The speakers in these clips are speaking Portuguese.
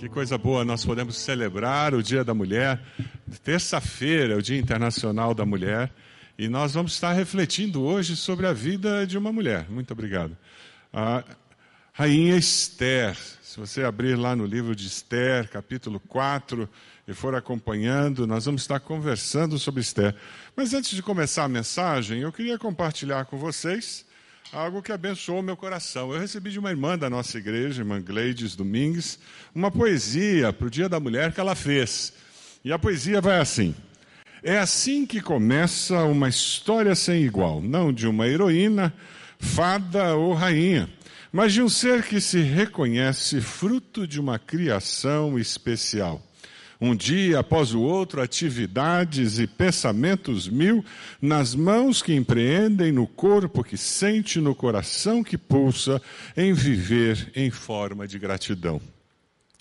Que coisa boa, nós podemos celebrar o Dia da Mulher. Terça-feira o Dia Internacional da Mulher. E nós vamos estar refletindo hoje sobre a vida de uma mulher. Muito obrigado. A Rainha Esther. Se você abrir lá no livro de Esther, capítulo 4, e for acompanhando, nós vamos estar conversando sobre Esther. Mas antes de começar a mensagem, eu queria compartilhar com vocês algo que abençoou meu coração. Eu recebi de uma irmã da nossa igreja, irmã Gleides Domingues, uma poesia para o Dia da Mulher que ela fez. E a poesia vai assim: É assim que começa uma história sem igual, não de uma heroína, fada ou rainha, mas de um ser que se reconhece fruto de uma criação especial um dia após o outro, atividades e pensamentos mil, nas mãos que empreendem, no corpo que sente, no coração que pulsa, em viver em forma de gratidão.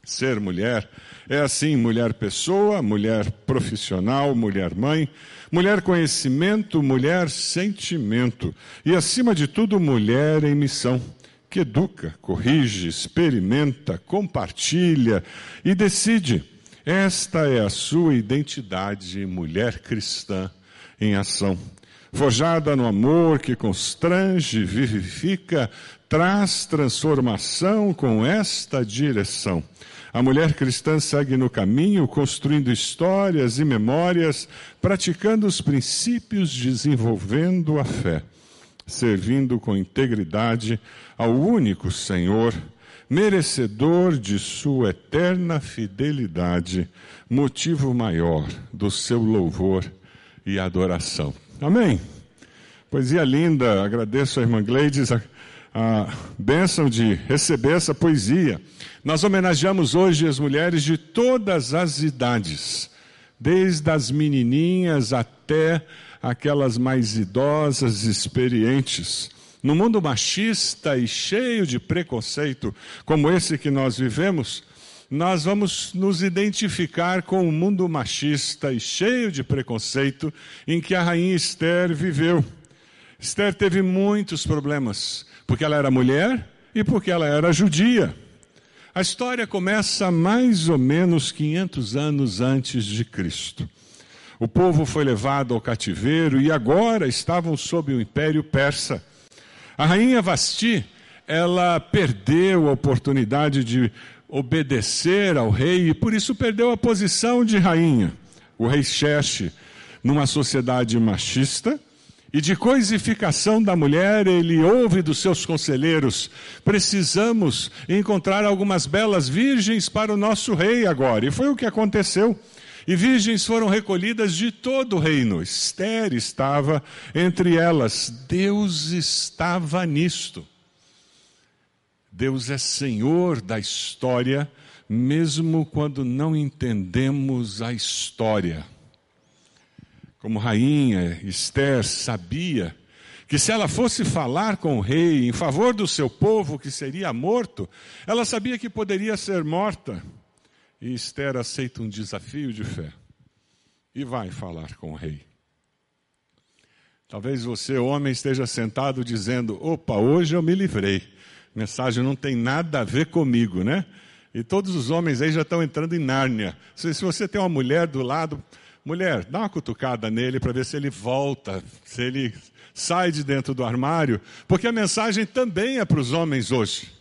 Ser mulher é assim: mulher pessoa, mulher profissional, mulher mãe, mulher conhecimento, mulher sentimento e, acima de tudo, mulher em missão que educa, corrige, experimenta, compartilha e decide esta é a sua identidade, mulher cristã em ação. Forjada no amor que constrange, vivifica, traz transformação com esta direção. A mulher cristã segue no caminho, construindo histórias e memórias, praticando os princípios, desenvolvendo a fé, servindo com integridade ao único Senhor merecedor de sua eterna fidelidade, motivo maior do seu louvor e adoração. Amém? Poesia linda, agradeço a irmã Gleides a, a bênção de receber essa poesia. Nós homenageamos hoje as mulheres de todas as idades, desde as menininhas até aquelas mais idosas, experientes. No mundo machista e cheio de preconceito, como esse que nós vivemos, nós vamos nos identificar com o mundo machista e cheio de preconceito em que a rainha Esther viveu. Esther teve muitos problemas, porque ela era mulher e porque ela era judia. A história começa mais ou menos 500 anos antes de Cristo. O povo foi levado ao cativeiro e agora estavam sob o império persa. A rainha Vasti, ela perdeu a oportunidade de obedecer ao rei e por isso perdeu a posição de rainha. O rei Xerxes, numa sociedade machista, e de coisificação da mulher, ele ouve dos seus conselheiros: precisamos encontrar algumas belas virgens para o nosso rei agora. E foi o que aconteceu. E virgens foram recolhidas de todo o reino. Esther estava entre elas. Deus estava nisto. Deus é Senhor da história, mesmo quando não entendemos a história. Como rainha, Esther sabia que se ela fosse falar com o rei em favor do seu povo que seria morto, ela sabia que poderia ser morta. E Esther aceita um desafio de fé e vai falar com o rei. Talvez você, homem, esteja sentado dizendo: opa, hoje eu me livrei. Mensagem não tem nada a ver comigo, né? E todos os homens aí já estão entrando em Nárnia. Se, se você tem uma mulher do lado, mulher, dá uma cutucada nele para ver se ele volta, se ele sai de dentro do armário, porque a mensagem também é para os homens hoje.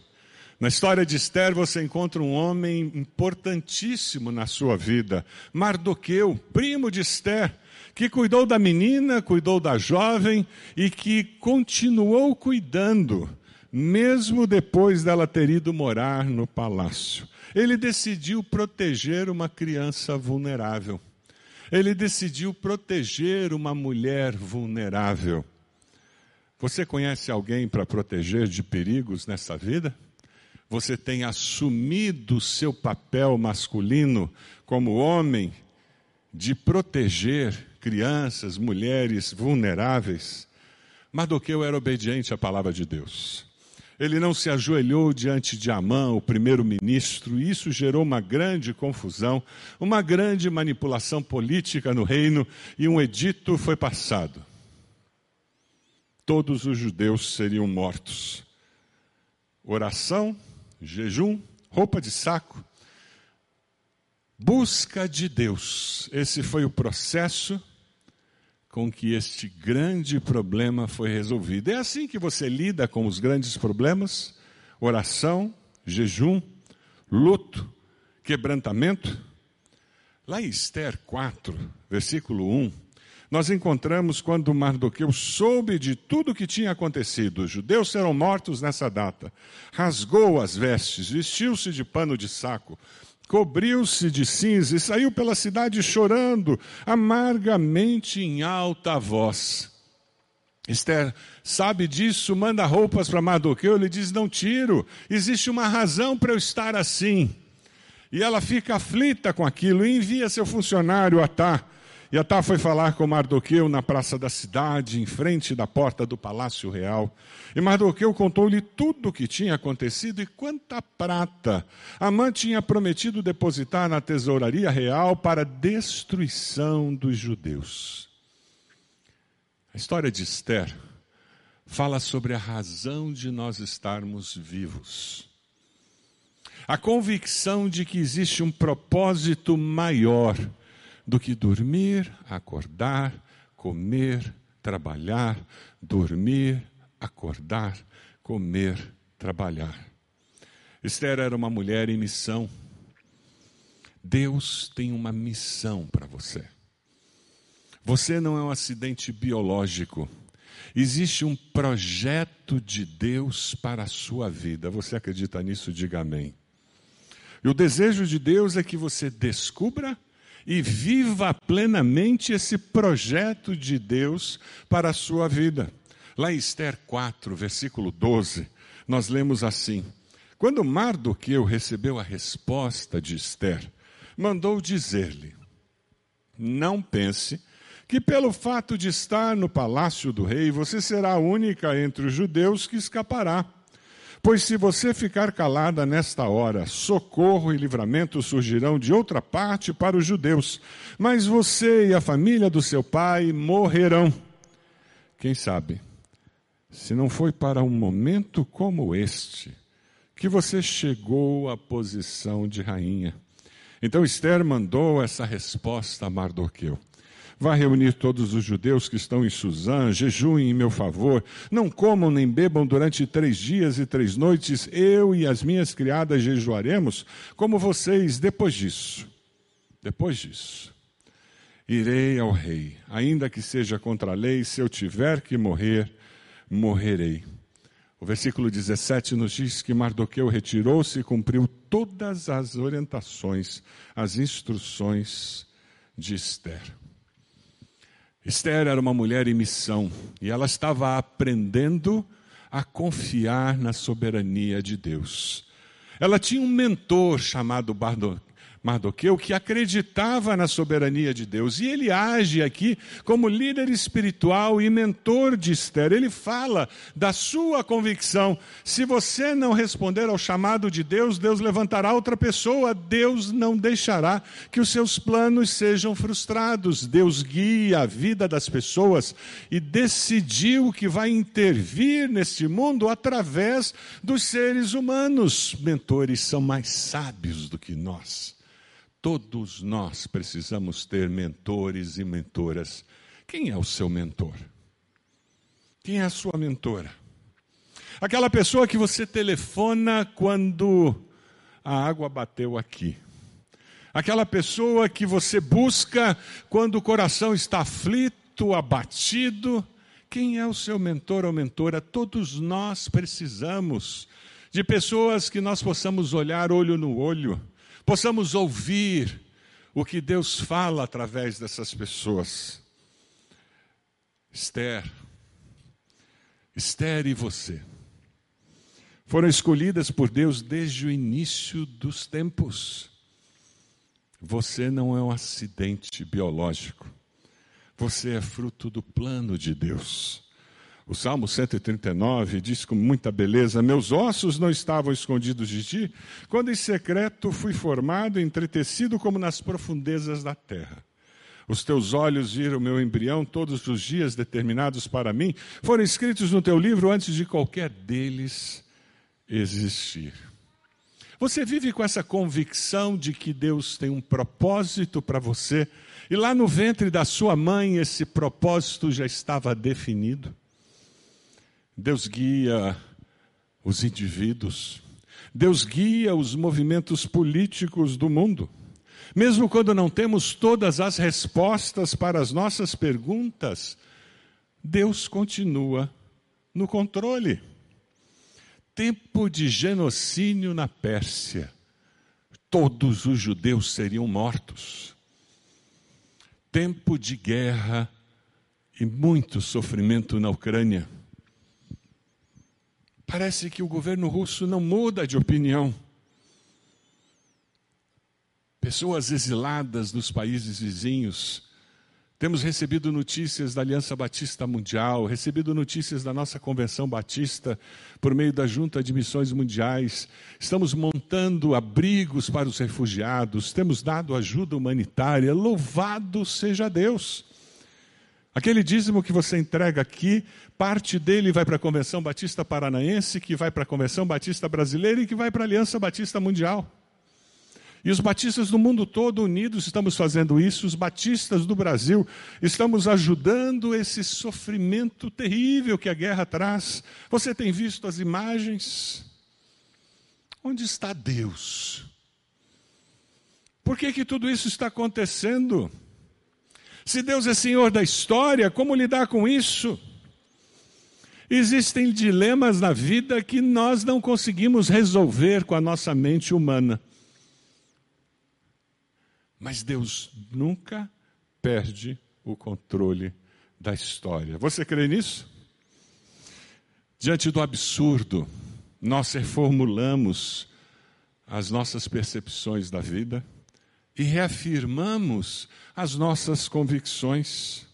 Na história de Esther você encontra um homem importantíssimo na sua vida, Mardoqueu, primo de Esther, que cuidou da menina, cuidou da jovem e que continuou cuidando, mesmo depois dela ter ido morar no palácio. Ele decidiu proteger uma criança vulnerável. Ele decidiu proteger uma mulher vulnerável. Você conhece alguém para proteger de perigos nessa vida? Você tem assumido o seu papel masculino como homem de proteger crianças, mulheres vulneráveis. Mardoqueu era obediente à palavra de Deus. Ele não se ajoelhou diante de Amã, o primeiro-ministro, e isso gerou uma grande confusão, uma grande manipulação política no reino, e um edito foi passado. Todos os judeus seriam mortos. Oração jejum, roupa de saco, Busca de Deus. Esse foi o processo com que este grande problema foi resolvido. É assim que você lida com os grandes problemas: oração, jejum, luto, quebrantamento. Lá em Esther 4, versículo 1, nós encontramos quando Mardoqueu soube de tudo o que tinha acontecido. Os judeus serão mortos nessa data. Rasgou as vestes, vestiu-se de pano de saco, cobriu-se de cinza e saiu pela cidade chorando amargamente em alta voz. Esther sabe disso, manda roupas para Mardoqueu, ele diz: Não tiro, existe uma razão para eu estar assim. E ela fica aflita com aquilo e envia seu funcionário Atá e Atá foi falar com Mardoqueu na praça da cidade, em frente da porta do palácio real. E Mardoqueu contou-lhe tudo o que tinha acontecido e quanta prata Amã tinha prometido depositar na tesouraria real para destruição dos judeus. A história de Esther fala sobre a razão de nós estarmos vivos. A convicção de que existe um propósito maior do que dormir, acordar, comer, trabalhar, dormir, acordar, comer, trabalhar. Esther era uma mulher em missão. Deus tem uma missão para você. Você não é um acidente biológico. Existe um projeto de Deus para a sua vida. Você acredita nisso? Diga amém. E o desejo de Deus é que você descubra e viva plenamente esse projeto de Deus para a sua vida. Lá em Esther 4, versículo 12, nós lemos assim: Quando Mardoqueu recebeu a resposta de Esther, mandou dizer-lhe: Não pense que pelo fato de estar no palácio do rei, você será a única entre os judeus que escapará. Pois se você ficar calada nesta hora, socorro e livramento surgirão de outra parte para os judeus, mas você e a família do seu pai morrerão. Quem sabe, se não foi para um momento como este que você chegou à posição de rainha. Então Esther mandou essa resposta a Mardoqueu. Vá reunir todos os judeus que estão em Suzã, jejuem em meu favor, não comam nem bebam durante três dias e três noites, eu e as minhas criadas jejuaremos, como vocês, depois disso. Depois disso, irei ao rei, ainda que seja contra a lei, se eu tiver que morrer, morrerei. O versículo 17 nos diz que Mardoqueu retirou-se e cumpriu todas as orientações, as instruções de Esther. Esther era uma mulher em missão e ela estava aprendendo a confiar na soberania de Deus. Ela tinha um mentor chamado Mardoqueu, que acreditava na soberania de Deus. E ele age aqui como líder espiritual e mentor de Esther. Ele fala da sua convicção. Se você não responder ao chamado de Deus, Deus levantará outra pessoa. Deus não deixará que os seus planos sejam frustrados. Deus guia a vida das pessoas e decidiu que vai intervir neste mundo através dos seres humanos. Mentores são mais sábios do que nós. Todos nós precisamos ter mentores e mentoras. Quem é o seu mentor? Quem é a sua mentora? Aquela pessoa que você telefona quando a água bateu aqui. Aquela pessoa que você busca quando o coração está aflito, abatido. Quem é o seu mentor ou mentora? Todos nós precisamos de pessoas que nós possamos olhar olho no olho possamos ouvir o que Deus fala através dessas pessoas. Esther, Esther e você foram escolhidas por Deus desde o início dos tempos. Você não é um acidente biológico. Você é fruto do plano de Deus. O Salmo 139 diz com muita beleza: Meus ossos não estavam escondidos de ti, quando em secreto fui formado, entretecido como nas profundezas da terra. Os teus olhos viram meu embrião, todos os dias determinados para mim foram escritos no teu livro antes de qualquer deles existir. Você vive com essa convicção de que Deus tem um propósito para você e lá no ventre da sua mãe esse propósito já estava definido? Deus guia os indivíduos, Deus guia os movimentos políticos do mundo. Mesmo quando não temos todas as respostas para as nossas perguntas, Deus continua no controle tempo de genocídio na Pérsia, todos os judeus seriam mortos. Tempo de guerra e muito sofrimento na Ucrânia. Parece que o governo russo não muda de opinião. Pessoas exiladas dos países vizinhos temos recebido notícias da Aliança Batista Mundial, recebido notícias da nossa Convenção Batista por meio da Junta de Missões Mundiais. Estamos montando abrigos para os refugiados, temos dado ajuda humanitária. Louvado seja Deus! Aquele dízimo que você entrega aqui, parte dele vai para a Convenção Batista Paranaense, que vai para a Convenção Batista Brasileira e que vai para a Aliança Batista Mundial. E os batistas do mundo todo unidos estamos fazendo isso, os batistas do Brasil estamos ajudando esse sofrimento terrível que a guerra traz. Você tem visto as imagens? Onde está Deus? Por que, que tudo isso está acontecendo? Se Deus é Senhor da história, como lidar com isso? Existem dilemas na vida que nós não conseguimos resolver com a nossa mente humana. Mas Deus nunca perde o controle da história. Você crê nisso? Diante do absurdo, nós reformulamos as nossas percepções da vida e reafirmamos as nossas convicções.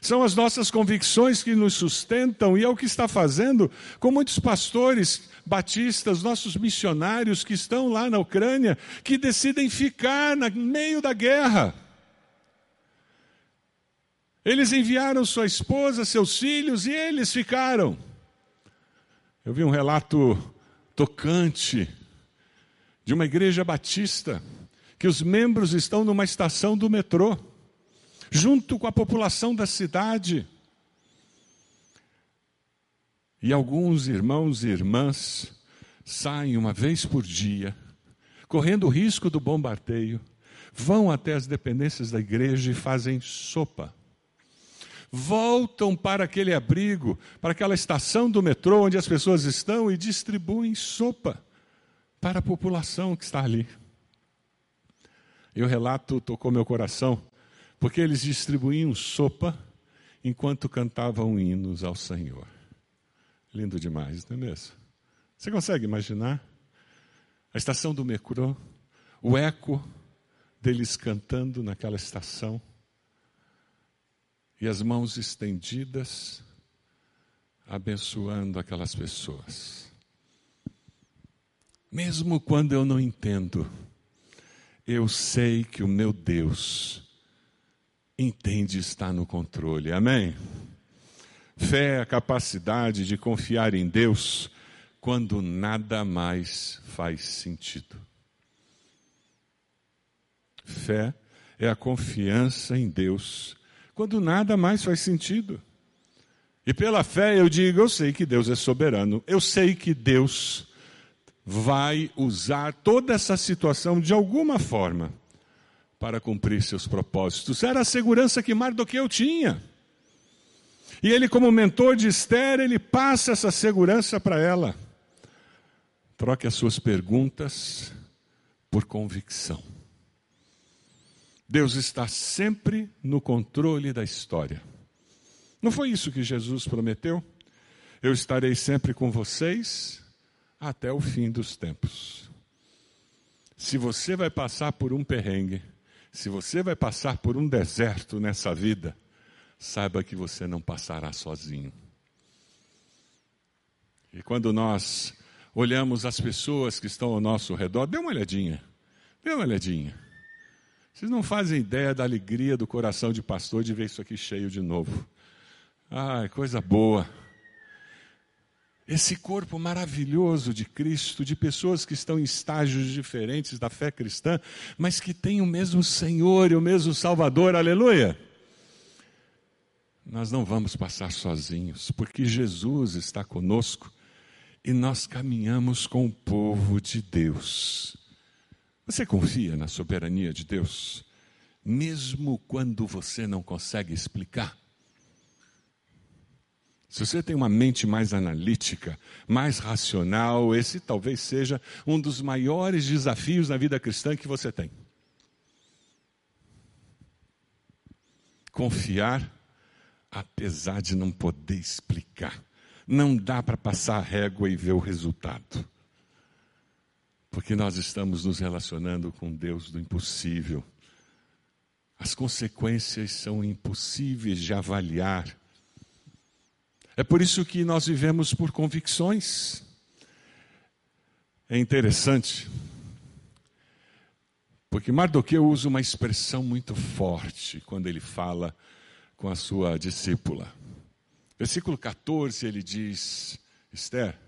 São as nossas convicções que nos sustentam e é o que está fazendo com muitos pastores batistas, nossos missionários que estão lá na Ucrânia, que decidem ficar no meio da guerra. Eles enviaram sua esposa, seus filhos e eles ficaram. Eu vi um relato tocante de uma igreja batista que os membros estão numa estação do metrô junto com a população da cidade. E alguns irmãos e irmãs saem uma vez por dia, correndo o risco do bombardeio, vão até as dependências da igreja e fazem sopa. Voltam para aquele abrigo, para aquela estação do metrô onde as pessoas estão e distribuem sopa para a população que está ali. E o relato tocou meu coração, porque eles distribuíam sopa enquanto cantavam hinos ao Senhor. Lindo demais, não é mesmo? Você consegue imaginar? A estação do metrô, o eco deles cantando naquela estação, e as mãos estendidas, abençoando aquelas pessoas. Mesmo quando eu não entendo, eu sei que o meu Deus entende estar no controle. Amém? Fé é a capacidade de confiar em Deus quando nada mais faz sentido. Fé é a confiança em Deus quando nada mais faz sentido. E pela fé eu digo: eu sei que Deus é soberano, eu sei que Deus vai usar toda essa situação de alguma forma para cumprir seus propósitos. Era a segurança que Mardoqueu tinha. E ele, como mentor de Esther, ele passa essa segurança para ela. Troque as suas perguntas por convicção. Deus está sempre no controle da história. Não foi isso que Jesus prometeu? Eu estarei sempre com vocês até o fim dos tempos. Se você vai passar por um perrengue, se você vai passar por um deserto nessa vida, saiba que você não passará sozinho. E quando nós olhamos as pessoas que estão ao nosso redor, dê uma olhadinha, dê uma olhadinha. Vocês não fazem ideia da alegria do coração de pastor de ver isso aqui cheio de novo. Ai, coisa boa. Esse corpo maravilhoso de Cristo, de pessoas que estão em estágios diferentes da fé cristã, mas que têm o mesmo Senhor e o mesmo Salvador, aleluia. Nós não vamos passar sozinhos, porque Jesus está conosco e nós caminhamos com o povo de Deus. Você confia na soberania de Deus, mesmo quando você não consegue explicar? Se você tem uma mente mais analítica, mais racional, esse talvez seja um dos maiores desafios na vida cristã que você tem. Confiar, apesar de não poder explicar. Não dá para passar a régua e ver o resultado. Porque nós estamos nos relacionando com Deus do impossível. As consequências são impossíveis de avaliar é por isso que nós vivemos por convicções. É interessante, porque Mardoqueu usa uma expressão muito forte quando ele fala com a sua discípula. Versículo 14 ele diz: Esther,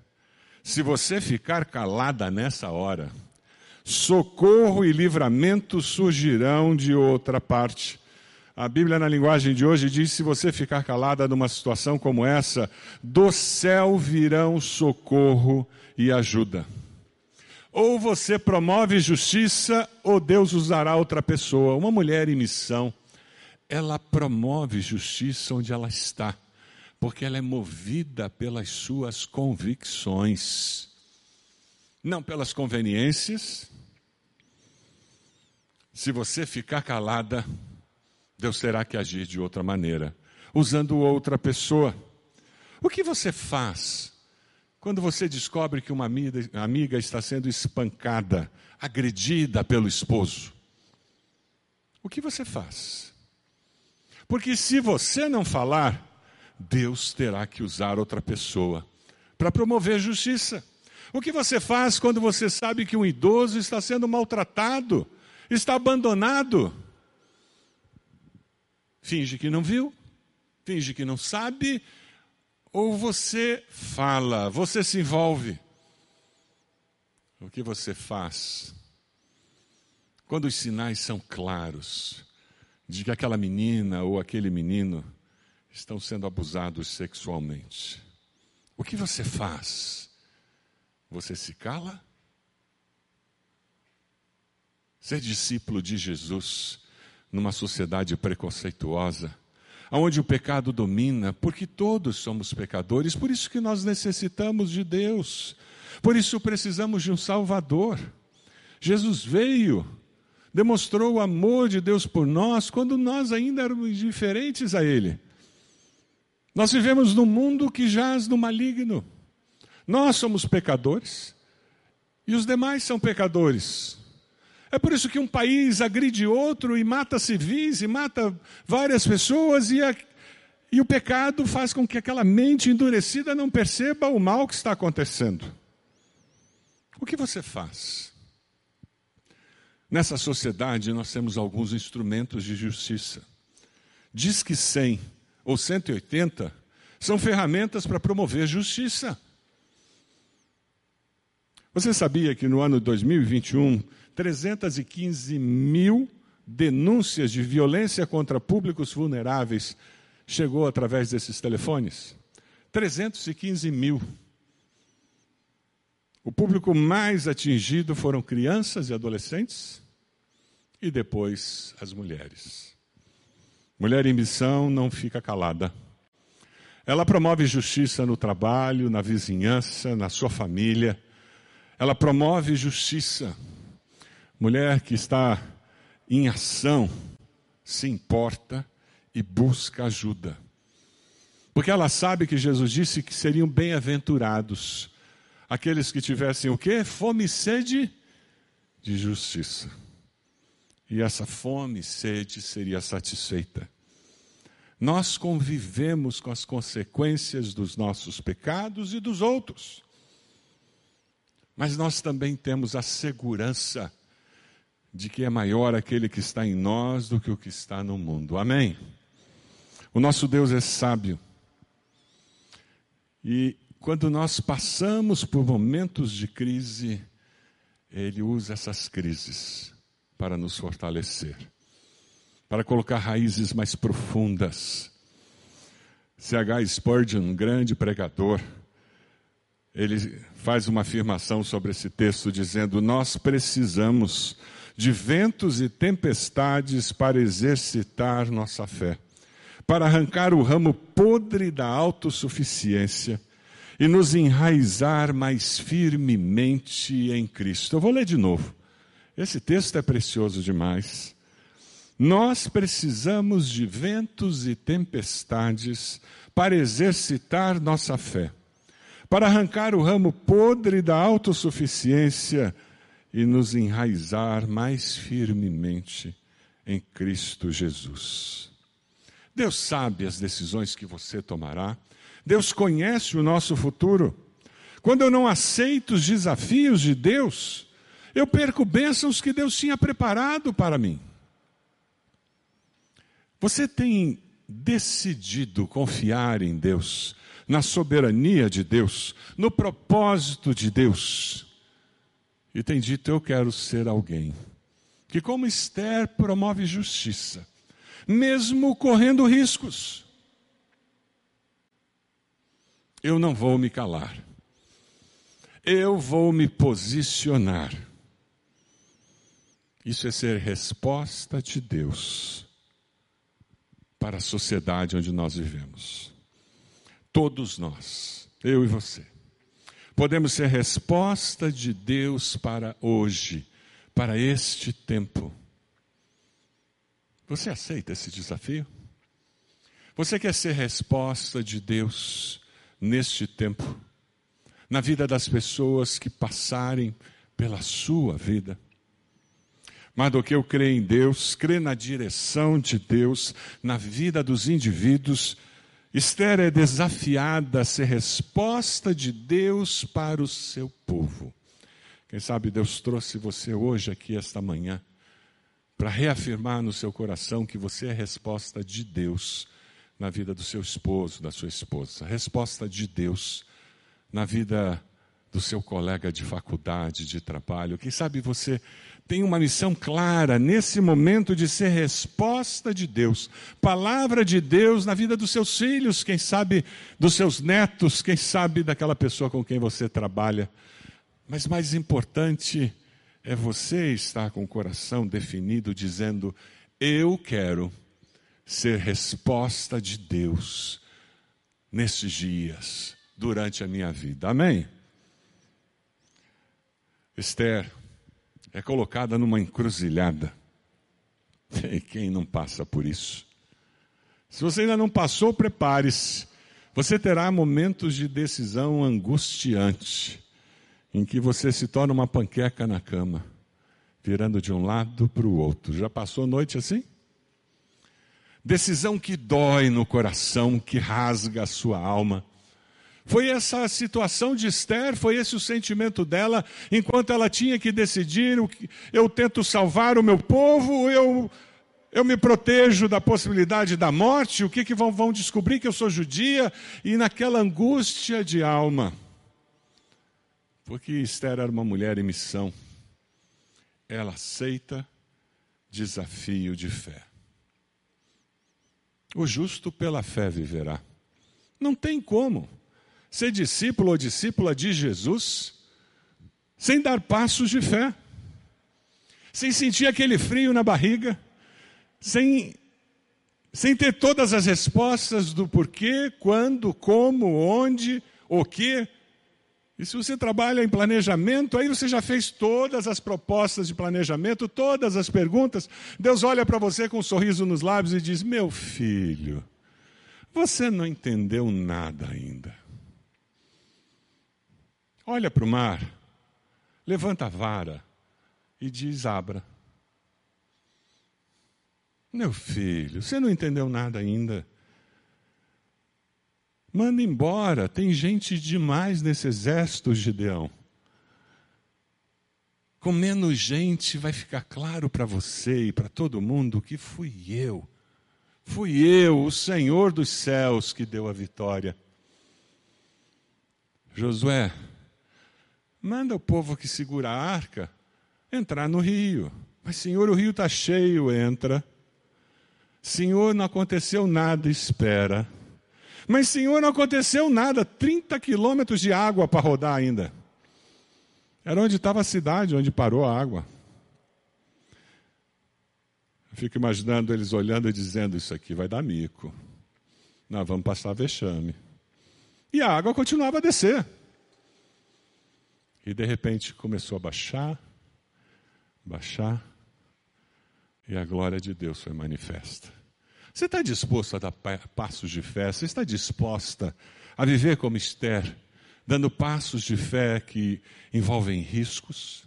se você ficar calada nessa hora, socorro e livramento surgirão de outra parte a Bíblia, na linguagem de hoje, diz: se você ficar calada numa situação como essa, do céu virão socorro e ajuda. Ou você promove justiça, ou Deus usará outra pessoa. Uma mulher em missão, ela promove justiça onde ela está, porque ela é movida pelas suas convicções, não pelas conveniências. Se você ficar calada, Deus terá que agir de outra maneira, usando outra pessoa. O que você faz quando você descobre que uma amiga, está sendo espancada, agredida pelo esposo? O que você faz? Porque se você não falar, Deus terá que usar outra pessoa para promover justiça. O que você faz quando você sabe que um idoso está sendo maltratado, está abandonado? Finge que não viu, finge que não sabe, ou você fala, você se envolve. O que você faz? Quando os sinais são claros de que aquela menina ou aquele menino estão sendo abusados sexualmente, o que você faz? Você se cala? Ser discípulo de Jesus numa sociedade preconceituosa, onde o pecado domina, porque todos somos pecadores, por isso que nós necessitamos de Deus, por isso precisamos de um Salvador. Jesus veio, demonstrou o amor de Deus por nós quando nós ainda éramos diferentes a Ele. Nós vivemos num mundo que jaz no maligno. Nós somos pecadores e os demais são pecadores. É por isso que um país agride outro e mata civis e mata várias pessoas e, a, e o pecado faz com que aquela mente endurecida não perceba o mal que está acontecendo. O que você faz? Nessa sociedade nós temos alguns instrumentos de justiça. Diz que 100 ou 180 são ferramentas para promover justiça. Você sabia que no ano 2021 315 mil denúncias de violência contra públicos vulneráveis chegou através desses telefones. 315 mil. O público mais atingido foram crianças e adolescentes e depois as mulheres. Mulher em missão não fica calada. Ela promove justiça no trabalho, na vizinhança, na sua família. Ela promove justiça Mulher que está em ação, se importa e busca ajuda. Porque ela sabe que Jesus disse que seriam bem-aventurados aqueles que tivessem o quê? Fome e sede de justiça. E essa fome e sede seria satisfeita. Nós convivemos com as consequências dos nossos pecados e dos outros. Mas nós também temos a segurança de que é maior aquele que está em nós do que o que está no mundo. Amém? O nosso Deus é sábio. E quando nós passamos por momentos de crise, Ele usa essas crises para nos fortalecer, para colocar raízes mais profundas. C.H. Spurgeon, grande pregador, ele faz uma afirmação sobre esse texto, dizendo: Nós precisamos de ventos e tempestades para exercitar nossa fé, para arrancar o ramo podre da autossuficiência e nos enraizar mais firmemente em Cristo. Eu vou ler de novo. Esse texto é precioso demais. Nós precisamos de ventos e tempestades para exercitar nossa fé, para arrancar o ramo podre da autossuficiência e nos enraizar mais firmemente em Cristo Jesus. Deus sabe as decisões que você tomará, Deus conhece o nosso futuro. Quando eu não aceito os desafios de Deus, eu perco bênçãos que Deus tinha preparado para mim. Você tem decidido confiar em Deus, na soberania de Deus, no propósito de Deus, e tem dito: Eu quero ser alguém que, como Esther, promove justiça, mesmo correndo riscos eu não vou me calar. Eu vou me posicionar. Isso é ser resposta de Deus para a sociedade onde nós vivemos. Todos nós, eu e você, podemos ser resposta de Deus para hoje, para este tempo. Você aceita esse desafio? Você quer ser resposta de Deus neste tempo, na vida das pessoas que passarem pela sua vida. Mas do que eu creio em Deus, creio na direção de Deus, na vida dos indivíduos, Esther é desafiada a ser resposta de Deus para o seu povo. Quem sabe Deus trouxe você hoje aqui, esta manhã, para reafirmar no seu coração que você é resposta de Deus na vida do seu esposo, da sua esposa. Resposta de Deus na vida do seu colega de faculdade, de trabalho. Quem sabe você tem uma missão clara nesse momento de ser resposta de Deus, palavra de Deus na vida dos seus filhos, quem sabe dos seus netos, quem sabe daquela pessoa com quem você trabalha. Mas mais importante é você estar com o coração definido, dizendo: Eu quero ser resposta de Deus nesses dias, durante a minha vida. Amém? Esther é colocada numa encruzilhada. E quem não passa por isso? Se você ainda não passou, prepare-se. Você terá momentos de decisão angustiante, em que você se torna uma panqueca na cama, virando de um lado para o outro. Já passou noite assim? decisão que dói no coração, que rasga a sua alma. Foi essa a situação de Esther, foi esse o sentimento dela, enquanto ela tinha que decidir: eu tento salvar o meu povo, eu, eu me protejo da possibilidade da morte, o que, que vão, vão descobrir que eu sou judia, e naquela angústia de alma. Porque Esther era uma mulher em missão, ela aceita desafio de fé. O justo pela fé viverá. Não tem como ser discípulo ou discípula de Jesus sem dar passos de fé, sem sentir aquele frio na barriga, sem, sem ter todas as respostas do porquê, quando, como, onde, o que, e se você trabalha em planejamento, aí você já fez todas as propostas de planejamento, todas as perguntas. Deus olha para você com um sorriso nos lábios e diz: Meu filho, você não entendeu nada ainda. Olha para o mar, levanta a vara e diz: Abra. Meu filho, você não entendeu nada ainda. Manda embora, tem gente demais nesse exército, Gideão. Com menos gente vai ficar claro para você e para todo mundo que fui eu. Fui eu, o Senhor dos céus, que deu a vitória. Josué, manda o povo que segura a arca entrar no rio. Mas, Senhor, o rio está cheio, entra. Senhor, não aconteceu nada, espera. Mas, Senhor, não aconteceu nada, 30 quilômetros de água para rodar ainda. Era onde estava a cidade, onde parou a água. Eu fico imaginando eles olhando e dizendo: Isso aqui vai dar mico. Nós vamos passar vexame. E a água continuava a descer. E de repente começou a baixar, baixar, e a glória de Deus foi manifesta. Você está disposto a dar passos de fé? Você está disposta a viver como Esther, dando passos de fé que envolvem riscos?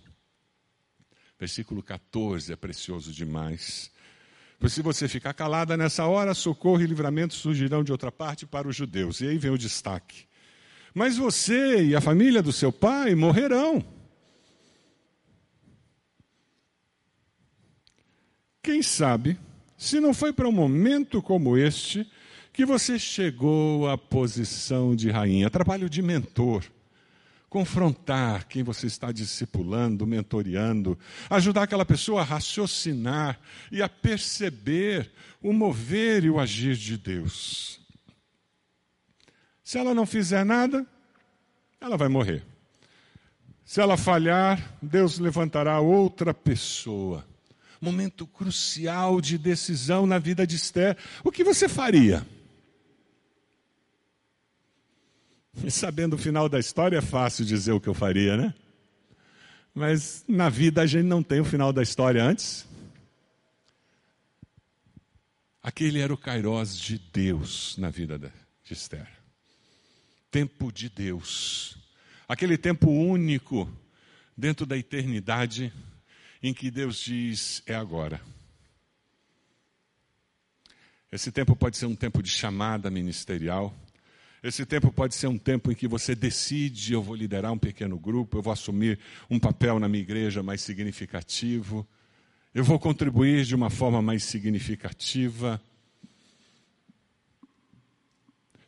Versículo 14 é precioso demais. Pois se você ficar calada nessa hora, socorro e livramento surgirão de outra parte para os judeus. E aí vem o destaque. Mas você e a família do seu pai morrerão. Quem sabe, se não foi para um momento como este que você chegou à posição de rainha, trabalho de mentor confrontar quem você está discipulando, mentoreando, ajudar aquela pessoa a raciocinar e a perceber o mover e o agir de Deus. Se ela não fizer nada, ela vai morrer. Se ela falhar, Deus levantará outra pessoa. Momento crucial de decisão na vida de Esther. O que você faria? E sabendo o final da história, é fácil dizer o que eu faria, né? Mas na vida a gente não tem o final da história antes. Aquele era o kairós de Deus na vida de Esther. Tempo de Deus. Aquele tempo único dentro da eternidade em que Deus diz: é agora. Esse tempo pode ser um tempo de chamada ministerial esse tempo pode ser um tempo em que você decide: eu vou liderar um pequeno grupo, eu vou assumir um papel na minha igreja mais significativo, eu vou contribuir de uma forma mais significativa.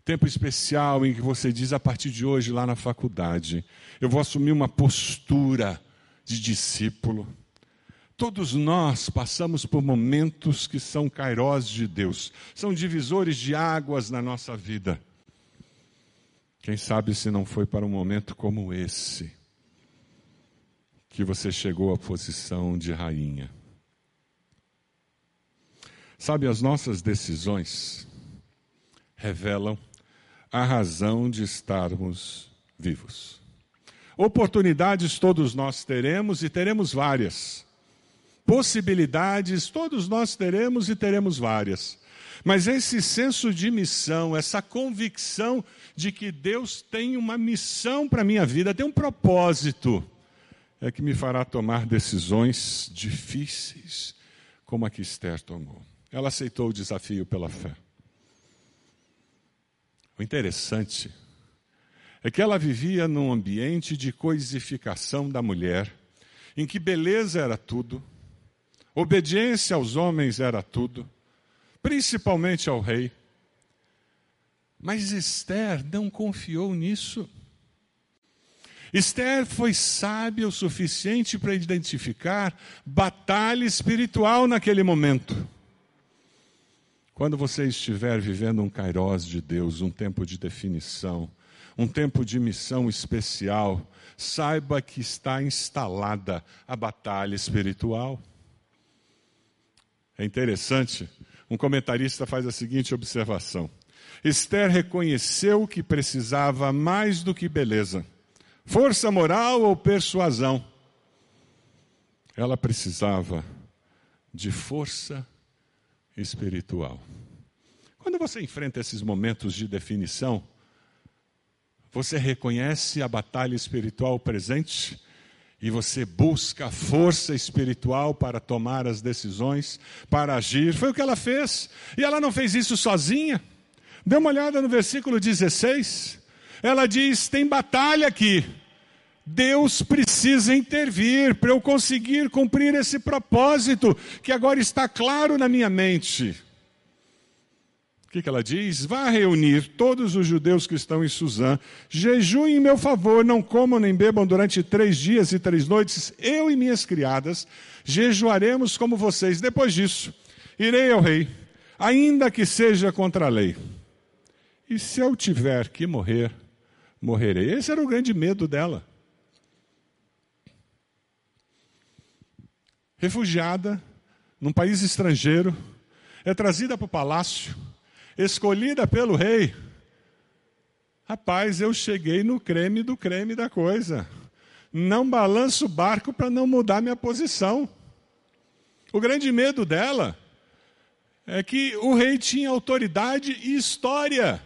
Tempo especial em que você diz: a partir de hoje, lá na faculdade, eu vou assumir uma postura de discípulo. Todos nós passamos por momentos que são kairós de Deus, são divisores de águas na nossa vida. Quem sabe se não foi para um momento como esse que você chegou à posição de rainha. Sabe, as nossas decisões revelam a razão de estarmos vivos. Oportunidades todos nós teremos e teremos várias. Possibilidades todos nós teremos e teremos várias. Mas esse senso de missão, essa convicção de que Deus tem uma missão para a minha vida, tem um propósito, é que me fará tomar decisões difíceis, como a que Esther tomou. Ela aceitou o desafio pela fé. O interessante é que ela vivia num ambiente de coisificação da mulher, em que beleza era tudo, obediência aos homens era tudo principalmente ao rei. Mas Esther não confiou nisso. Esther foi sábia o suficiente para identificar batalha espiritual naquele momento. Quando você estiver vivendo um kairós de Deus, um tempo de definição, um tempo de missão especial, saiba que está instalada a batalha espiritual. É interessante um comentarista faz a seguinte observação: Esther reconheceu que precisava mais do que beleza, força moral ou persuasão. Ela precisava de força espiritual. Quando você enfrenta esses momentos de definição, você reconhece a batalha espiritual presente e você busca força espiritual para tomar as decisões, para agir. Foi o que ela fez. E ela não fez isso sozinha. Dê uma olhada no versículo 16. Ela diz: tem batalha aqui. Deus precisa intervir para eu conseguir cumprir esse propósito que agora está claro na minha mente. O que, que ela diz? Vá reunir todos os judeus que estão em Suzã, jejuem em meu favor, não comam nem bebam durante três dias e três noites, eu e minhas criadas jejuaremos como vocês. Depois disso, irei ao rei, ainda que seja contra a lei. E se eu tiver que morrer, morrerei. Esse era o grande medo dela. Refugiada, num país estrangeiro, é trazida para o palácio escolhida pelo rei. Rapaz, eu cheguei no creme do creme da coisa. Não balanço o barco para não mudar minha posição. O grande medo dela é que o rei tinha autoridade e história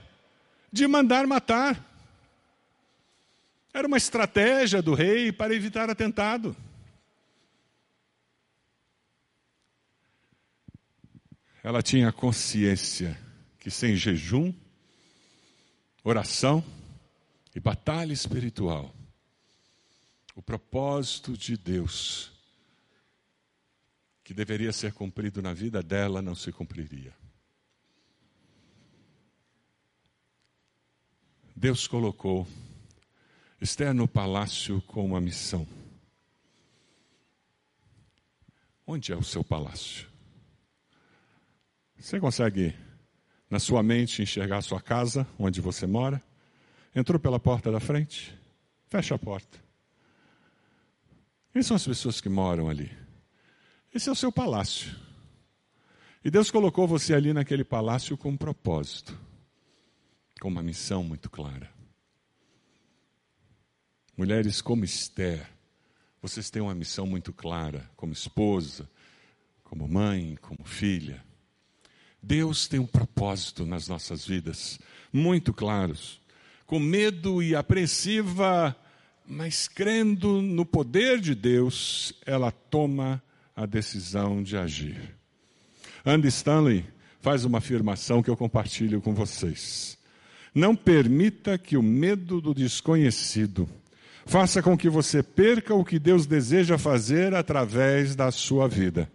de mandar matar. Era uma estratégia do rei para evitar atentado. Ela tinha consciência que sem jejum, oração e batalha espiritual, o propósito de Deus que deveria ser cumprido na vida dela não se cumpriria. Deus colocou Esther no palácio com uma missão. Onde é o seu palácio? Você consegue na sua mente enxergar a sua casa, onde você mora. Entrou pela porta da frente, fecha a porta. Quem são as pessoas que moram ali? Esse é o seu palácio. E Deus colocou você ali naquele palácio com um propósito, com uma missão muito clara. Mulheres como Esther, vocês têm uma missão muito clara, como esposa, como mãe, como filha. Deus tem um propósito nas nossas vidas, muito claros. Com medo e apreensiva, mas crendo no poder de Deus, ela toma a decisão de agir. Andy Stanley faz uma afirmação que eu compartilho com vocês. Não permita que o medo do desconhecido faça com que você perca o que Deus deseja fazer através da sua vida.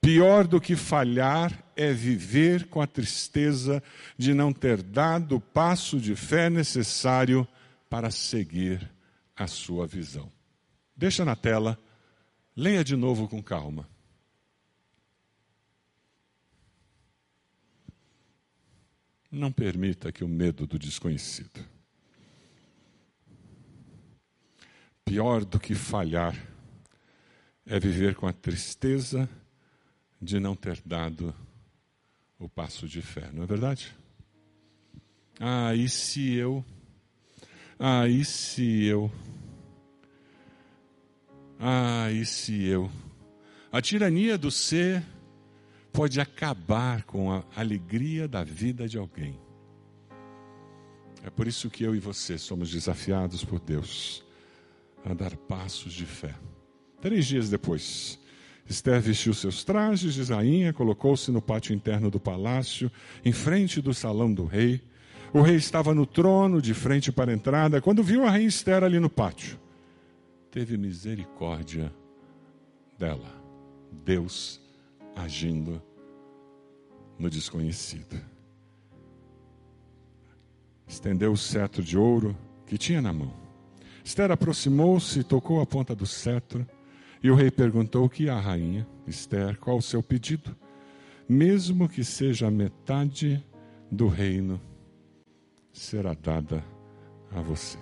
Pior do que falhar é viver com a tristeza de não ter dado o passo de fé necessário para seguir a sua visão. Deixa na tela, leia de novo com calma. Não permita que o medo do desconhecido. Pior do que falhar é viver com a tristeza de não ter dado o passo de fé, não é verdade? Ah, e se eu? Ah, e se eu? Ah, e se eu? A tirania do ser pode acabar com a alegria da vida de alguém. É por isso que eu e você somos desafiados por Deus a dar passos de fé. Três dias depois, Esther vestiu seus trajes de rainha, colocou-se no pátio interno do palácio, em frente do salão do rei. O rei estava no trono, de frente para a entrada, quando viu a rainha Esther ali no pátio. Teve misericórdia dela. Deus agindo no desconhecido. Estendeu o cetro de ouro que tinha na mão. Esther aproximou-se e tocou a ponta do cetro. E o rei perguntou que a rainha, Esther, qual o seu pedido? Mesmo que seja metade do reino, será dada a você.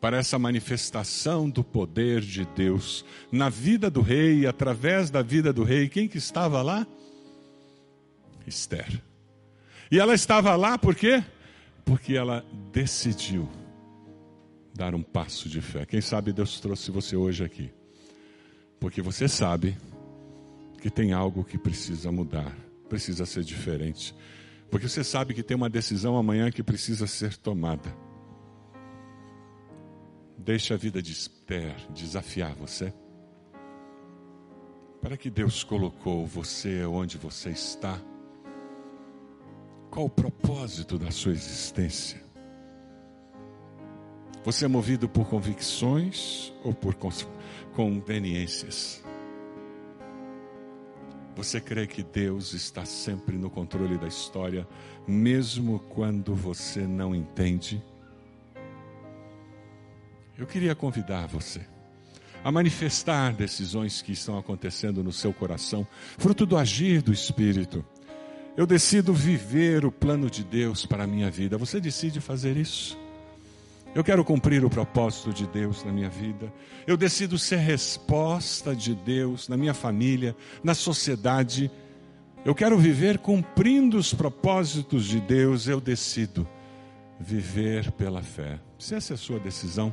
Para essa manifestação do poder de Deus na vida do rei através da vida do rei, quem que estava lá? Esther. E ela estava lá por quê? Porque ela decidiu dar um passo de fé. Quem sabe Deus trouxe você hoje aqui, porque você sabe que tem algo que precisa mudar, precisa ser diferente, porque você sabe que tem uma decisão amanhã que precisa ser tomada. Deixe a vida de Esther desafiar você. Para que Deus colocou você onde você está? Qual o propósito da sua existência? Você é movido por convicções ou por conveniências? Você crê que Deus está sempre no controle da história, mesmo quando você não entende? Eu queria convidar você a manifestar decisões que estão acontecendo no seu coração, fruto do agir do Espírito. Eu decido viver o plano de Deus para a minha vida. Você decide fazer isso? Eu quero cumprir o propósito de Deus na minha vida. Eu decido ser resposta de Deus na minha família, na sociedade. Eu quero viver cumprindo os propósitos de Deus. Eu decido viver pela fé. Se essa é a sua decisão,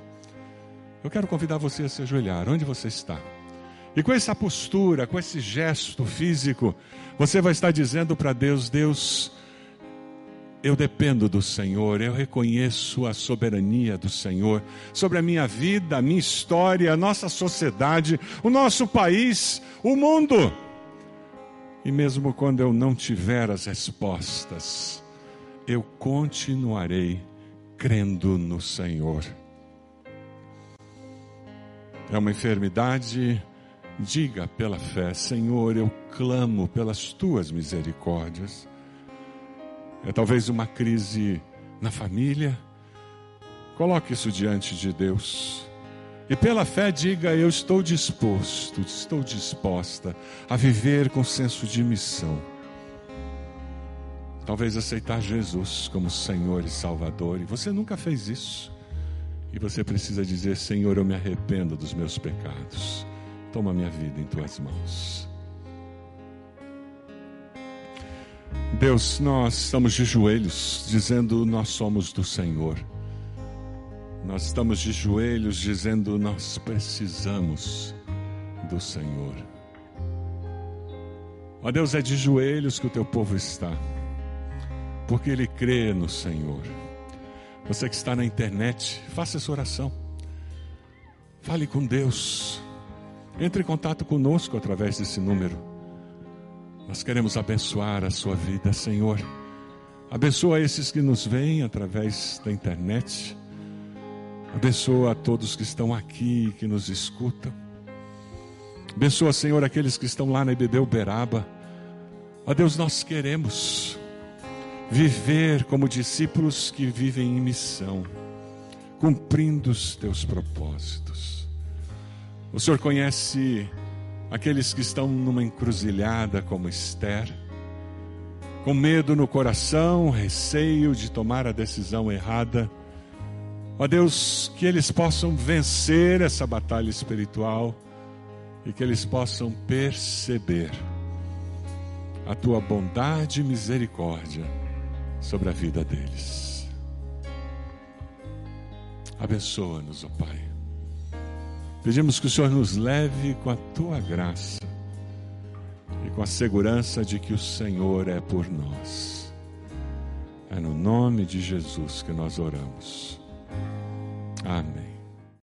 eu quero convidar você a se ajoelhar, onde você está. E com essa postura, com esse gesto físico, você vai estar dizendo para Deus: Deus, eu dependo do Senhor, eu reconheço a soberania do Senhor sobre a minha vida, a minha história, a nossa sociedade, o nosso país, o mundo. E mesmo quando eu não tiver as respostas, eu continuarei crendo no Senhor é uma enfermidade, diga pela fé: Senhor, eu clamo pelas tuas misericórdias. É talvez uma crise na família, coloque isso diante de Deus. E pela fé diga: Eu estou disposto, estou disposta a viver com senso de missão. Talvez aceitar Jesus como Senhor e Salvador, e você nunca fez isso. E você precisa dizer: Senhor, eu me arrependo dos meus pecados. Toma minha vida em tuas mãos. Deus, nós estamos de joelhos dizendo: Nós somos do Senhor. Nós estamos de joelhos dizendo: Nós precisamos do Senhor. Ó Deus, é de joelhos que o teu povo está, porque ele crê no Senhor. Você que está na internet, faça essa oração. Fale com Deus. Entre em contato conosco através desse número. Nós queremos abençoar a sua vida, Senhor. Abençoa esses que nos veem através da internet. Abençoa a todos que estão aqui, que nos escutam. Abençoa, Senhor, aqueles que estão lá na IBB Uberaba. Ó Deus, nós queremos viver como discípulos que vivem em missão, cumprindo os teus propósitos. O Senhor conhece aqueles que estão numa encruzilhada como Esther, com medo no coração, receio de tomar a decisão errada. Ó Deus, que eles possam vencer essa batalha espiritual e que eles possam perceber a tua bondade e misericórdia sobre a vida deles. Abençoa-nos, ó Pai. Pedimos que o Senhor nos leve com a tua graça e com a segurança de que o Senhor é por nós. É no nome de Jesus que nós oramos. Amém.